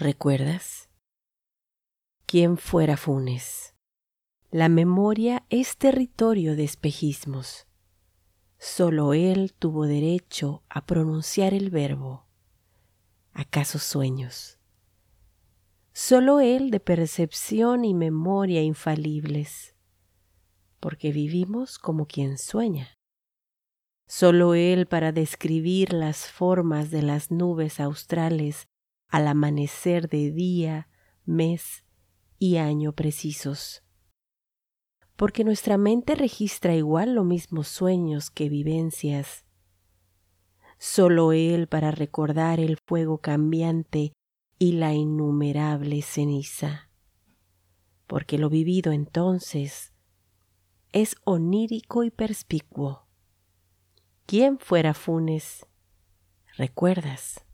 ¿Recuerdas? ¿Quién fuera Funes? La memoria es territorio de espejismos. Solo él tuvo derecho a pronunciar el verbo. ¿Acaso sueños? Solo él de percepción y memoria infalibles, porque vivimos como quien sueña. Solo él para describir las formas de las nubes australes al amanecer de día, mes y año precisos porque nuestra mente registra igual los mismos sueños que vivencias. Solo Él para recordar el fuego cambiante y la innumerable ceniza. Porque lo vivido entonces es onírico y perspicuo. ¿Quién fuera Funes? ¿Recuerdas?